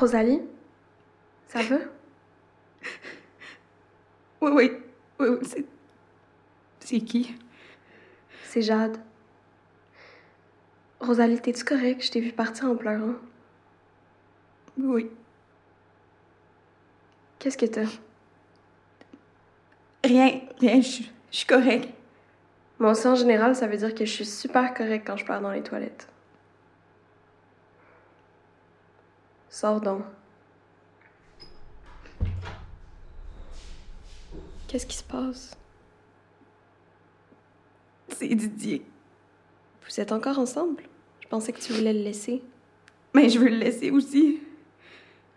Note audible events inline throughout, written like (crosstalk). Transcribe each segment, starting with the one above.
Rosalie? Ça (laughs) va? Oui, oui. Oui, oui. C'est. C'est qui? C'est Jade. Rosalie, t'es-tu correct? Je t'ai vu partir en pleurant. Oui. Qu'est-ce que t'as? Rien, rien, je suis correct. Moi aussi, en général, ça veut dire que je suis super correct quand je pleure dans les toilettes. Sors donc. Qu'est-ce qui se passe? C'est Didier. Vous êtes encore ensemble? Je pensais que tu voulais le laisser. Mais je veux le laisser aussi.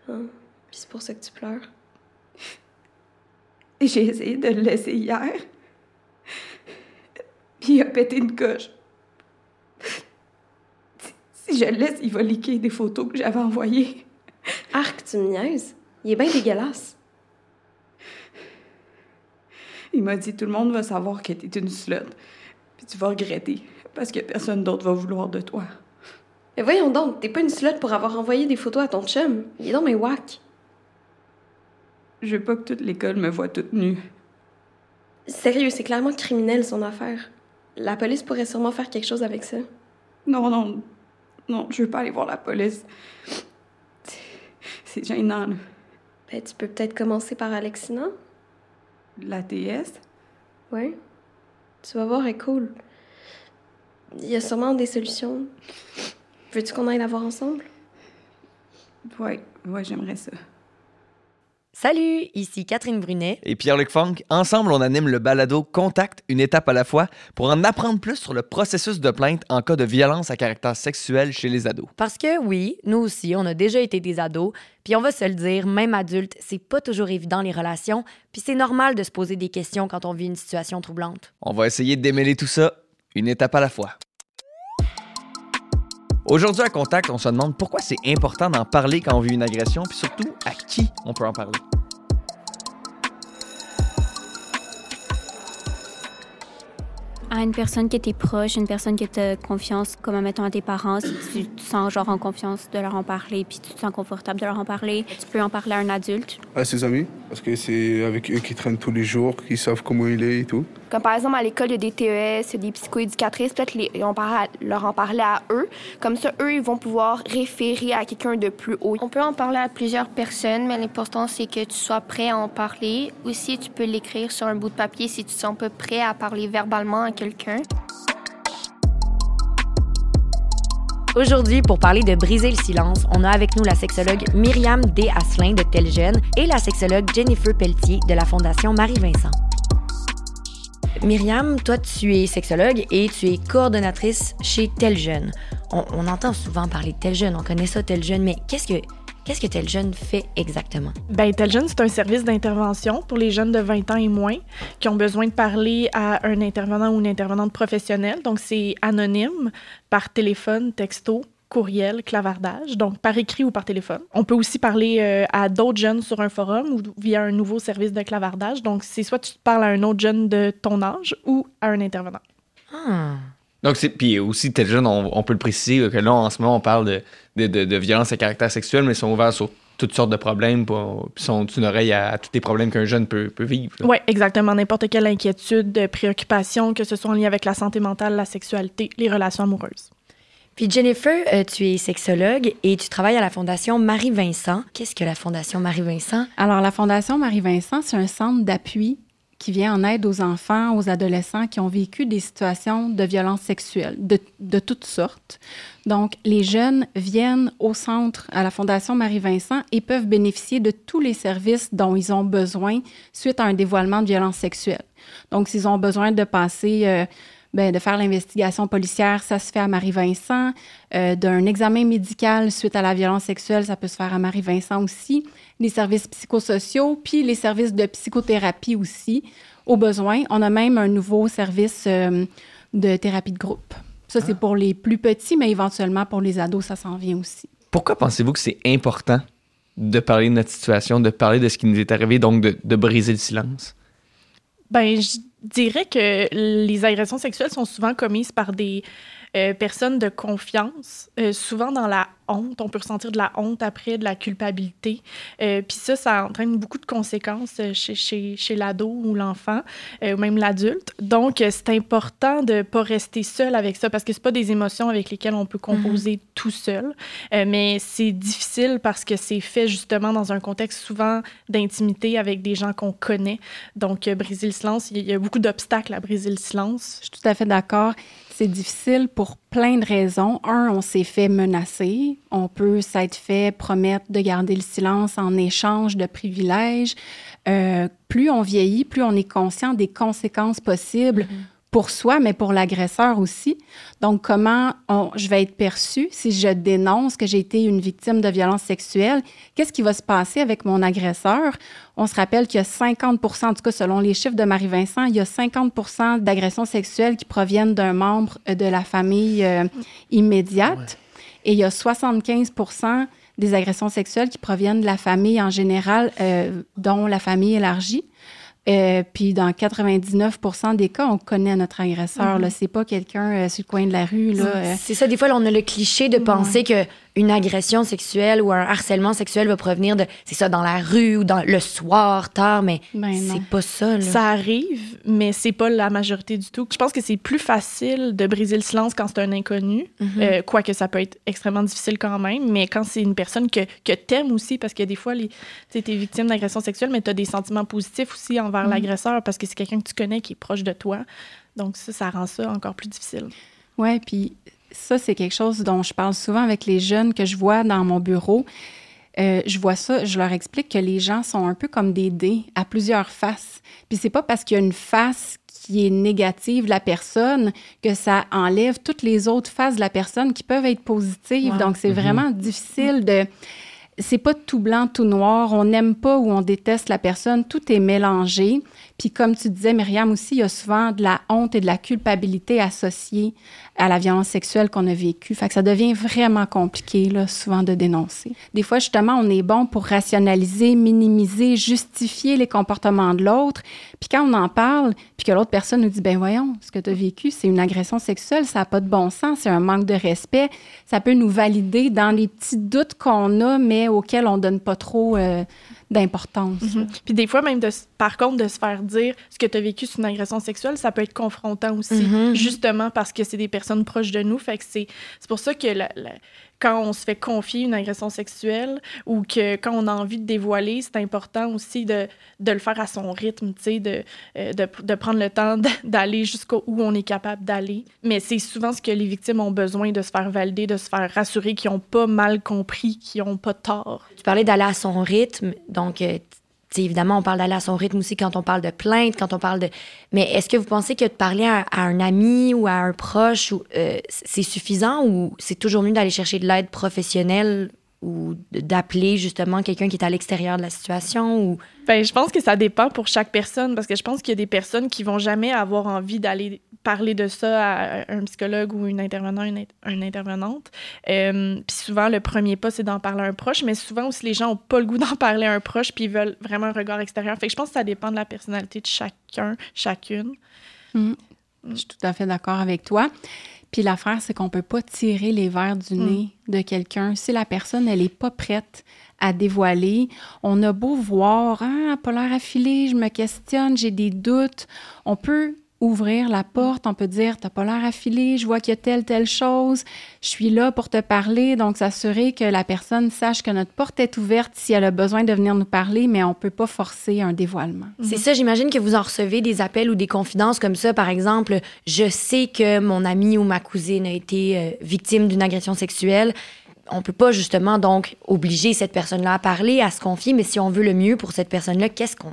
Hein? Puis c'est pour ça que tu pleures. J'ai essayé de le laisser hier. Puis il a pété une coche. Si je le laisse, il va liquer des photos que j'avais envoyées. Arc, tu me niaises? Il est bien dégueulasse. Il m'a dit tout le monde va savoir que t'es une slut. Puis tu vas regretter. Parce que personne d'autre va vouloir de toi. Mais voyons donc, t'es pas une slut pour avoir envoyé des photos à ton chum. Il est dans mes whack. Je veux pas que toute l'école me voie toute nue. Sérieux, c'est clairement criminel son affaire. La police pourrait sûrement faire quelque chose avec ça. Non, non, non, je veux pas aller voir la police. C'est- gênant, là. Ben, tu peux peut-être commencer par Alexina. La TS. Ouais. Tu vas voir, elle est cool. Il y a sûrement des solutions. Veux-tu qu'on aille la voir ensemble? Ouais, ouais, j'aimerais ça. Salut, ici Catherine Brunet. et Pierre-Luc Funk. Ensemble, on anime le balado Contact, une étape à la fois, pour en apprendre plus sur le processus de plainte en cas de violence à caractère sexuel chez les ados. Parce que oui, nous aussi, on a déjà été des ados, puis on va se le dire, même adulte, c'est pas toujours évident les relations, puis c'est normal de se poser des questions quand on vit une situation troublante. On va essayer de démêler tout ça, une étape à la fois. Aujourd'hui à Contact, on se demande pourquoi c'est important d'en parler quand on vit une agression, puis surtout à qui on peut en parler. à une personne qui était proche, une personne qui te confiance, comme mettons à tes parents, si tu te sens genre en confiance de leur en parler, puis tu te sens confortable de leur en parler, tu peux en parler à un adulte? À ses amis, parce que c'est avec eux qu'ils traînent tous les jours, qu'ils savent comment il est et tout. Comme par exemple, à l'école, il y a des TES, il y a des psychoéducatrices. Peut-être les- on parle à- leur en parler à eux. Comme ça, eux, ils vont pouvoir référer à quelqu'un de plus haut. On peut en parler à plusieurs personnes, mais l'important, c'est que tu sois prêt à en parler. Aussi, tu peux l'écrire sur un bout de papier si tu te sens pas prêt à parler verbalement à quelqu'un. Aujourd'hui, pour parler de briser le silence, on a avec nous la sexologue Myriam D. Asselin de Tel Jeune et la sexologue Jennifer Pelletier de la Fondation Marie-Vincent. Myriam, toi, tu es sexologue et tu es coordonnatrice chez Tel Jeune. On, entend souvent parler de Tel Jeune, on connaît ça, Tel Jeune, mais qu'est-ce que, qu'est-ce que Tel Jeune fait exactement? Ben, Tel c'est un service d'intervention pour les jeunes de 20 ans et moins qui ont besoin de parler à un intervenant ou une intervenante professionnelle. Donc, c'est anonyme par téléphone, texto, courriel, clavardage, donc par écrit ou par téléphone. On peut aussi parler euh, à d'autres jeunes sur un forum ou via un nouveau service de clavardage. Donc, c'est soit tu parles à un autre jeune de ton âge ou à un intervenant. Ah. Donc, c'est, puis aussi, tel jeune, on, on peut le préciser que là, en ce moment, on parle de, de, de, de violence à caractère sexuel, mais ils sont ouverts sur toutes sortes de problèmes, puis sont une oreille à, à tous les problèmes qu'un jeune peut, peut vivre. Oui, exactement. N'importe quelle inquiétude, préoccupation, que ce soit en lien avec la santé mentale, la sexualité, les relations amoureuses. Puis Jennifer, euh, tu es sexologue et tu travailles à la Fondation Marie-Vincent. Qu'est-ce que la Fondation Marie-Vincent? Alors, la Fondation Marie-Vincent, c'est un centre d'appui qui vient en aide aux enfants, aux adolescents qui ont vécu des situations de violence sexuelle de, toutes sortes. Donc, les jeunes viennent au centre, à la Fondation Marie-Vincent, et peuvent bénéficier de tous les services dont ils ont besoin suite à un dévoilement de violence sexuelle. Donc, s'ils ont besoin de passer... euh, ben, de faire l'investigation policière, ça se fait à Marie-Vincent. Euh, D'un examen médical suite à la violence sexuelle, ça peut se faire à Marie-Vincent aussi. Les services psychosociaux, puis les services de psychothérapie aussi, au besoin. On a même un nouveau service euh, de thérapie de groupe. Ça, c'est pour les plus petits, mais éventuellement pour les ados, ça s'en vient aussi. Pourquoi pensez-vous que c'est important de parler de notre situation, de parler de ce qui nous est arrivé, donc de, de briser le silence? Ben, je dirais que les agressions sexuelles sont souvent commises par des euh, personnes de confiance, euh, souvent dans la honte. On peut ressentir de la honte après, de la culpabilité. Euh, puis ça, ça entraîne beaucoup de conséquences euh, chez, chez, chez l'ado ou l'enfant, euh, ou même l'adulte. Donc, c'est important de pas rester seul avec ça parce que c'est pas des émotions avec lesquelles on peut composer tout seul. Euh, mais c'est difficile parce que c'est fait justement dans un contexte souvent d'intimité avec des gens qu'on connaît. Donc, briser le silence, il y y a beaucoup d'obstacles à briser le silence. Je suis tout à fait d'accord. C'est difficile pour plein de raisons. Un, on s'est fait menacer. On peut s'être fait promettre de garder le silence en échange de privilèges. Euh, plus on vieillit, plus on est conscient des conséquences possibles pour soi, mais pour l'agresseur aussi. Donc, comment on- je vais être perçue si je dénonce que j'ai été une victime de violence sexuelle? Qu'est-ce qui va se passer avec mon agresseur? On se rappelle qu'il y a 50 en tout cas selon les chiffres de Marie-Vincent, il y a 50 d'agressions sexuelles qui proviennent d'un membre euh, de la famille euh, immédiate. Et il y a 75 des agressions sexuelles qui proviennent de la famille en général, euh, dont la famille élargie. Euh, puis dans 99 des cas, on connaît notre agresseur. Mhm. là. C'est pas quelqu'un euh, sur le coin de la rue. Là, euh. C'est ça, des fois, là, on a le cliché de penser que une agression sexuelle ou un harcèlement sexuel va provenir de, c'est ça, dans la rue ou dans le soir, tard, mais Ben c'est pas ça, là. Ça arrive, mais c'est pas la majorité du tout. Je pense que c'est plus facile de briser le silence quand c'est un inconnu, Mhm. euh, quoique ça peut être extrêmement difficile quand même, mais quand c'est une personne que, que t'aimes aussi, parce que des fois, tu t'es victime d'agression sexuelle, mais t'as des sentiments positifs aussi envers Mhm. l'agresseur parce que c'est quelqu'un que tu connais qui est proche de toi. Donc ça, ça rend ça encore plus difficile. Oui, puis ça, c'est quelque chose dont je parle souvent avec les jeunes que je vois dans mon bureau. Euh, je vois ça, je leur explique que les gens sont un peu comme des dés à plusieurs faces. Puis c'est pas parce qu'il y a une face qui est négative de la personne que ça enlève toutes les autres faces de la personne qui peuvent être positives. Donc c'est Mhm. vraiment difficile de c'est pas tout blanc, tout noir. On n'aime pas ou on déteste la personne. Tout est mélangé. Puis comme tu disais, Myriam aussi, il y a souvent de la honte et de la culpabilité associée à la violence sexuelle qu'on a vécue. Ça devient vraiment compliqué, là, souvent, de dénoncer. Des fois, justement, on est bon pour rationaliser, minimiser, justifier les comportements de l'autre. Puis quand on en parle, puis que l'autre personne nous dit, ben voyons, ce que tu as vécu, c'est une agression sexuelle, ça n'a pas de bon sens, c'est un manque de respect, ça peut nous valider dans les petits doutes qu'on a, mais auxquels on donne pas trop euh, d'importance. Mhm. Puis des fois, même, de, par contre, de se faire dire ce que tu as vécu, c'est une agression sexuelle, ça peut être confrontant aussi, Mhm. justement parce que c'est des personnes proches de nous. Fait que c'est c'est pour ça que la- la- quand on se fait confier une agression sexuelle ou que quand on a envie de dévoiler, c'est important aussi de, de le faire à son rythme, de, euh, de, de prendre le temps (laughs) d'aller jusqu'où on est capable d'aller. Mais c'est souvent ce que les victimes ont besoin de se faire valider, de se faire rassurer qu'ils n'ont pas mal compris, qu'ils n'ont pas tort. Tu parlais d'aller à son rythme, donc, euh, évidemment, on parle d'aller à son rythme aussi quand on parle de plainte, quand on parle de... Mais est-ce que vous pensez que de parler à, un ami ou à un proche, euh, c'est suffisant ou c'est toujours mieux d'aller chercher de l'aide professionnelle ou d'appeler justement quelqu'un qui est à l'extérieur de la situation ou... Ben, je pense que ça dépend pour chaque personne parce que je pense qu'il y a des personnes qui vont jamais avoir envie d'aller parler de ça à un psychologue ou une intervenant, une, int- une intervenante. Euh, puis souvent, le premier pas, c'est d'en parler à un proche, mais souvent aussi, les gens n'ont pas le goût (laughs) d'en parler à un proche puis ils veulent vraiment un regard extérieur. Fait que je pense que ça dépend de la personnalité de chacun, chacune. Mm. Je suis tout à fait d'accord avec toi. Puis l'affaire, c'est qu'on peut pas tirer les verres du Mm. nez de quelqu'un si la personne, elle est pas prête à dévoiler. On a beau voir, ah, pas l'air affilée, je me questionne, j'ai des doutes. On peut ouvrir la porte, on peut dire, t'as pas l'air affilée, je vois qu'il y a telle, telle chose, je suis là pour te parler. Donc, s'assurer que la personne sache que notre porte est ouverte si elle a besoin de venir nous parler, mais on peut pas forcer un dévoilement. C'est ça, j'imagine que vous en recevez des appels ou des confidences comme ça. Par exemple, je sais que mon ami ou ma cousine a été euh, victime d'une agression sexuelle. On peut pas justement donc obliger cette personne-là à parler, à se confier, mais si on veut le mieux pour cette personne-là, qu'est-ce qu'on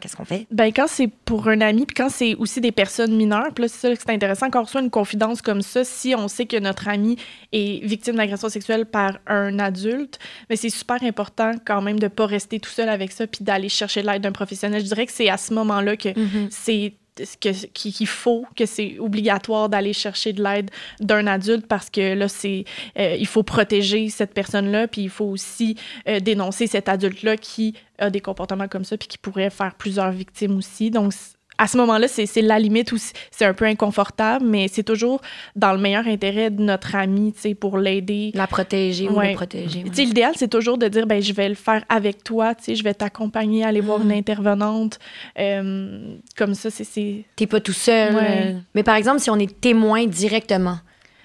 qu'est-ce qu'on fait? Ben, quand c'est pour un ami, puis quand c'est aussi des personnes mineures, puis là, c'est ça que c'est intéressant, quand on reçoit une confidence comme ça, si on sait que notre ami est victime d'agression sexuelle par un adulte, mais c'est super important quand même de pas rester tout seul avec ça, puis d'aller chercher l'aide d'un professionnel. Je dirais que c'est à ce moment-là que c'est ce que- qu'il qu'il faut, que c'est obligatoire d'aller chercher de l'aide d'un adulte parce que là, c'est euh, il faut protéger cette personne-là, puis il faut aussi euh, dénoncer cet adulte-là qui a des comportements comme ça, puis qui pourrait faire plusieurs victimes aussi. Donc, à ce moment-là, c'est la limite où c'est un peu inconfortable, mais c'est toujours dans le meilleur intérêt de notre ami, tu sais, pour l'aider. La protéger ou Ouais. le protéger. ouais. Tu sais, l'idéal, c'est toujours de dire, ben, je vais le faire avec toi, tu sais, je vais t'accompagner, aller voir Mm. une intervenante. Euh, comme ça, c'est-. T'es pas tout seul. Ouais. Mais par exemple, si on est témoin directement,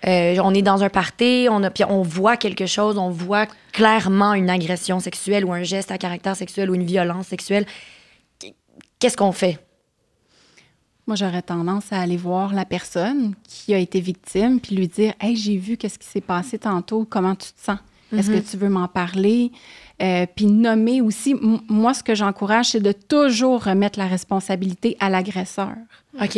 euh, on est dans un party, on, a, puis on voit quelque chose, on voit clairement une agression sexuelle ou un geste à caractère sexuel ou une violence sexuelle, qu'est-ce qu'on fait? Moi, j'aurais tendance à aller voir la personne qui a été victime puis lui dire Hey, j'ai vu qu'est-ce qui s'est passé tantôt, comment tu te sens? Est-ce Mhm. que tu veux m'en parler Euh, Puis nommer aussi. Moi, ce que j'encourage, c'est de toujours remettre la responsabilité à l'agresseur.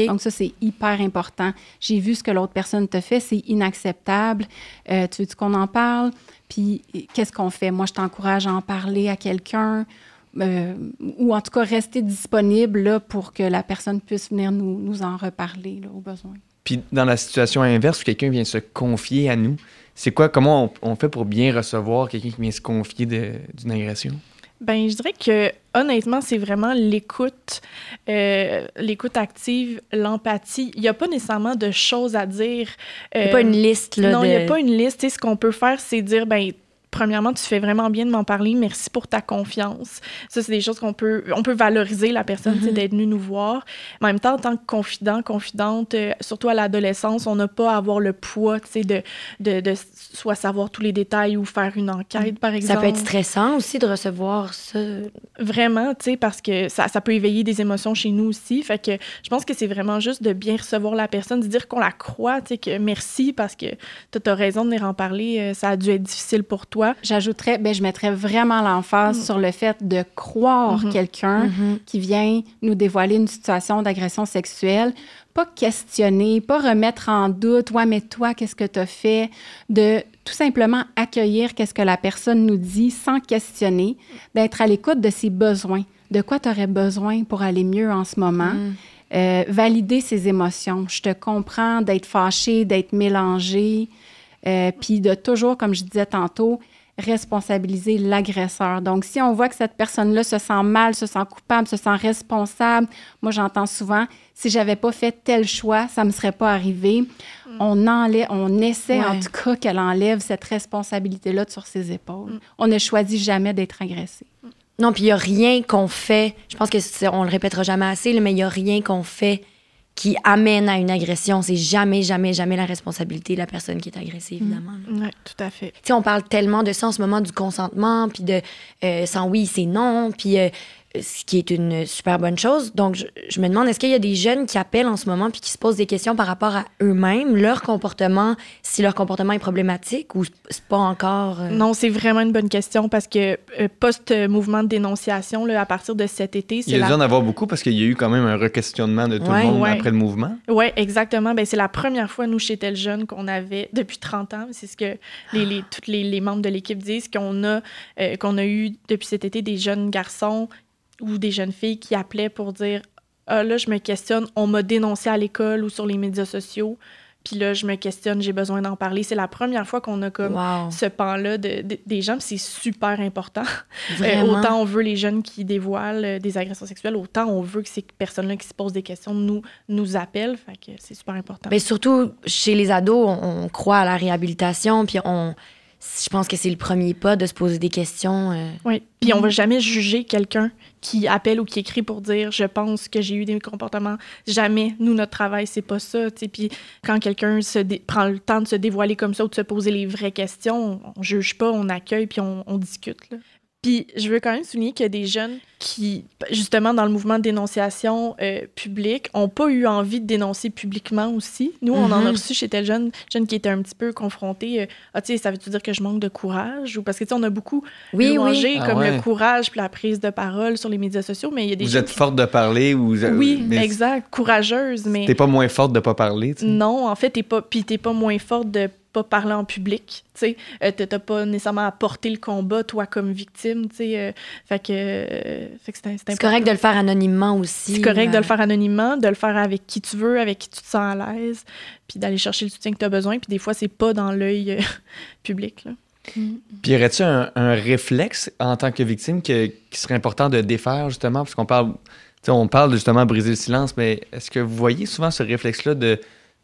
Donc, ça, c'est hyper important. J'ai vu ce que l'autre personne te fait, c'est inacceptable. Euh, tu veux qu'on en parle? Puis, qu'est-ce qu'on fait? Moi, je t'encourage à en parler à quelqu'un. Euh, ou en tout cas, rester disponible là, pour que la personne puisse venir nous, nous en reparler là, au besoin. Puis dans la situation inverse où quelqu'un vient se confier à nous, c'est quoi, comment on, on fait pour bien recevoir quelqu'un qui vient se confier d'une agression? Ben, je dirais que honnêtement, c'est vraiment l'écoute, euh, l'écoute active, l'empathie. Il n'y a pas nécessairement de choses à dire. Il y a Euh, pas une liste, là, Non, il n'y a pas une liste. Tu sais, ce qu'on peut faire, c'est dire, ben premièrement, tu fais vraiment bien de m'en parler. Merci pour ta confiance. Ça, c'est des choses qu'on peut, on peut valoriser la personne, tu sais, d'être venue nous voir. En même temps, en tant que confident, confidente, euh, surtout à l'adolescence, on n'a pas à avoir le poids, tu sais, de, de, de soit savoir tous les détails ou faire une enquête, par Ça exemple. peut être stressant aussi de recevoir ça. Vraiment, tu sais, parce que ça, ça peut éveiller des émotions chez nous aussi. Fait que je pense que c'est vraiment juste de bien recevoir la personne, de dire qu'on la croit, tu sais, que merci parce que tu as raison de venir en parler. euh, Ça a dû être difficile pour toi. J'ajouterais, ben, je mettrais vraiment l'emphase sur le fait de croire Mhm. quelqu'un Mhm. qui vient nous dévoiler une situation d'agression sexuelle. Pas questionner, pas remettre en doute, ouais, mais toi, qu'est-ce que tu as fait? De tout simplement accueillir qu'est-ce que la personne nous dit sans questionner, d'être à l'écoute de ses besoins. De quoi tu aurais besoin pour aller mieux en ce moment? Euh, valider ses émotions. Je te comprends d'être fâché, d'être mélangé, euh, puis de toujours, comme je disais tantôt, responsabiliser l'agresseur. Donc, si on voit que cette personne-là se sent mal, se sent coupable, se sent responsable, moi, j'entends souvent, si j'avais pas fait tel choix, ça me serait pas arrivé. On enlève, on essaie en tout cas qu'elle enlève cette responsabilité-là sur ses épaules. On ne choisit jamais d'être agressé. Non, puis il n'y a rien qu'on fait. Je pense que on le répétera jamais assez, mais il n'y a rien qu'on fait qui amène à une agression. C'est jamais, jamais, jamais la responsabilité de la personne qui est agressée, évidemment. là. Oui, tout à fait. Tu sais, on parle tellement de ça en ce moment, du consentement, puis de euh, sans oui, c'est non, puis euh, ce qui est une super bonne chose. Donc, je, je me demande, est-ce qu'il y a des jeunes qui appellent en ce moment puis qui se posent des questions par rapport à eux-mêmes, leur comportement, si leur comportement est problématique ou c'est pas encore... euh, Non, c'est vraiment une bonne question parce que euh, post-mouvement de dénonciation, là, à partir de cet été, Il c'est y a la... dû en avoir beaucoup parce qu'il y a eu quand même un requestionnement de tout Ouais. le monde Ouais. après le mouvement. Oui, exactement. Ben, c'est la première fois, nous, chez Tel Jeune, qu'on avait, depuis 30 ans, c'est ce que les, les, tous les, les membres de l'équipe disent, qu'on a, euh, qu'on a eu depuis cet été des jeunes garçons ou des jeunes filles qui appelaient pour dire Ah, là, je me questionne, on m'a dénoncé à l'école ou sur les médias sociaux, puis là, je me questionne, j'ai besoin d'en parler. C'est la première fois qu'on a comme Wow. ce pan-là de, de- des gens, c'est super important. (laughs) Euh, autant on veut les jeunes qui dévoilent euh, des agressions sexuelles, autant on veut que ces personnes-là qui se posent des questions nous, nous appellent. Fait que c'est super important. Mais surtout, chez les ados, on, on croit à la réhabilitation, puis on... Je pense que c'est le premier pas de se poser des questions. euh. Oui. Puis on va jamais juger quelqu'un qui appelle ou qui écrit pour dire je pense que j'ai eu des comportements. Jamais. Nous, notre travail, c'est pas ça. tu sais. Puis quand quelqu'un se dé- prend le temps de se dévoiler comme ça ou de se poser les vraies questions, on, on juge pas, on accueille puis on, on discute. Là. Puis je veux quand même souligner qu'il y a des jeunes qui, justement, dans le mouvement de dénonciation euh, publique, n'ont pas eu envie de dénoncer publiquement aussi. Nous, on en a Mhm. reçu chez tel jeune, jeune qui était un petit peu confronté. euh, ah, tu sais, ça veut-tu dire que je manque de courage? Ou parce que, tu sais, on a beaucoup Oui, louangé oui. Ah comme ouais. le courage puis la prise de parole sur les médias sociaux, mais il y a des Vous êtes qui- forte de parler ou Oui, mais exact. Courageuse, mais T'es pas moins forte de pas parler. tu sais. non, en fait, t'es pas, puis t'es pas moins forte de pas parler en public, tu sais. Euh, t'as pas nécessairement à porter le combat, toi, comme victime, tu sais. euh, fait que, euh, fait que c'est correct de le faire anonymement aussi. C'est correct de le faire anonymement, de le faire avec qui tu veux, avec qui tu te sens à l'aise, puis d'aller chercher le soutien que tu as besoin. Puis des fois, c'est pas dans l'œil euh, (laughs) public. Là. Puis y aurait-tu un, un réflexe en tant que victime que- qui serait important de défaire justement? Parce qu'on parle sais, on parle de justement briser le silence, mais est-ce que vous voyez souvent ce réflexe-là de,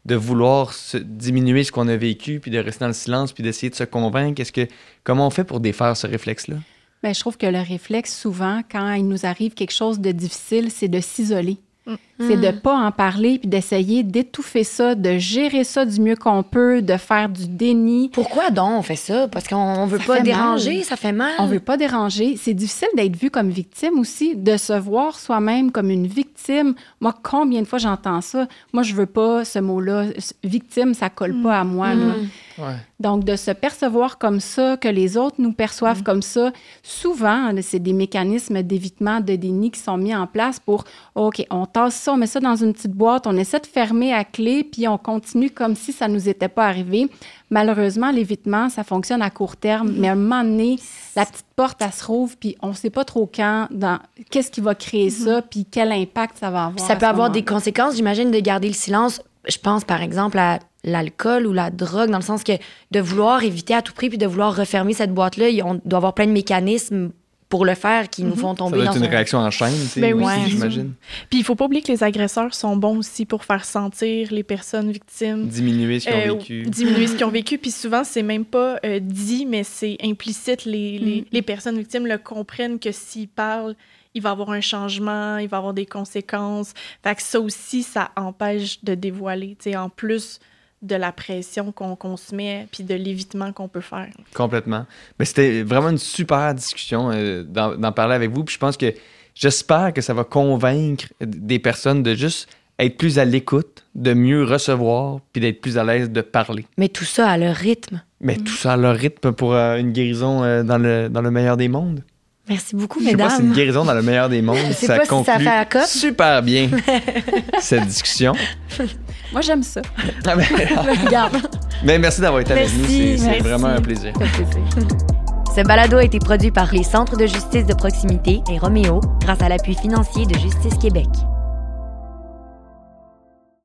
de vouloir se- diminuer ce qu'on a vécu, puis de rester dans le silence, puis d'essayer de se convaincre? Est-ce que, comment on fait pour défaire ce réflexe-là? Bien, je trouve que le réflexe, souvent, quand il nous arrive quelque chose de difficile, c'est de s'isoler. C'est de Mm. pas en parler puis d'essayer d'étouffer ça, de gérer ça du mieux qu'on peut, de faire du déni. Pourquoi donc on fait ça? Parce qu'on on veut Ça pas déranger, mal. ça fait mal. On veut pas déranger. C'est difficile d'être vu comme victime aussi, de se voir soi-même comme une victime. Moi, combien de fois j'entends ça? Moi, je veux pas ce mot-là. Victime, ça colle pas à moi. là. Ouais. Donc, de se percevoir comme ça, que les autres nous perçoivent comme ça, souvent, là, c'est des mécanismes d'évitement, de déni qui sont mis en place pour, OK, on tasse ça, on met ça dans une petite boîte, on essaie de fermer à clé, puis on continue comme si ça nous était pas arrivé. Malheureusement, l'évitement, ça fonctionne à court terme, mais à un moment donné, la petite porte, elle se rouvre, puis on sait pas trop quand, dans qu'est-ce qui va créer ça, puis quel impact ça va avoir. Puis ça peut avoir des conséquences, j'imagine, de garder le silence. Je pense, par exemple, à l'alcool ou la drogue, dans le sens que de vouloir éviter à tout prix puis de vouloir refermer cette boîte-là, il- on doit avoir plein de mécanismes pour le faire qui nous font Ça tomber doit dans être une un- réaction en chaîne, tu sais, Ben oui, j'imagine. Puis il faut pas oublier que les agresseurs sont bons aussi pour faire sentir les personnes victimes. Diminuer ce qu'ils ont Euh, vécu. diminuer ce qu'ils ont vécu. Puis souvent, c'est même pas euh, dit, mais c'est implicite. Les, les, les personnes victimes le comprennent que s'ils parlent, il va y avoir un changement, il va y avoir des conséquences. Fait que ça aussi, ça empêche de dévoiler, tu sais, en plus de la pression qu'on se met, puis de l'évitement qu'on peut faire. Complètement. Mais c'était vraiment une super discussion euh, d'en parler avec vous. Puis je pense que j'espère que ça va convaincre des personnes de juste être plus à l'écoute, de mieux recevoir, puis d'être plus à l'aise de parler. Mais tout ça à leur rythme. Mais tout ça à leur rythme pour euh, une guérison euh, dans, le, dans le meilleur des mondes. Merci beaucoup, Je sais pas si mesdames. une guérison dans le meilleur des mondes, ça pas si ça conclut fait super bien (laughs) cette discussion. Moi, j'aime ça. Ah ben, (laughs) Regarde. mais merci d'avoir été avec nous, c'est c'est vraiment un plaisir. Ce balado a été produit par les Centres de justice de proximité et Roméo grâce à l'appui financier de Justice Québec.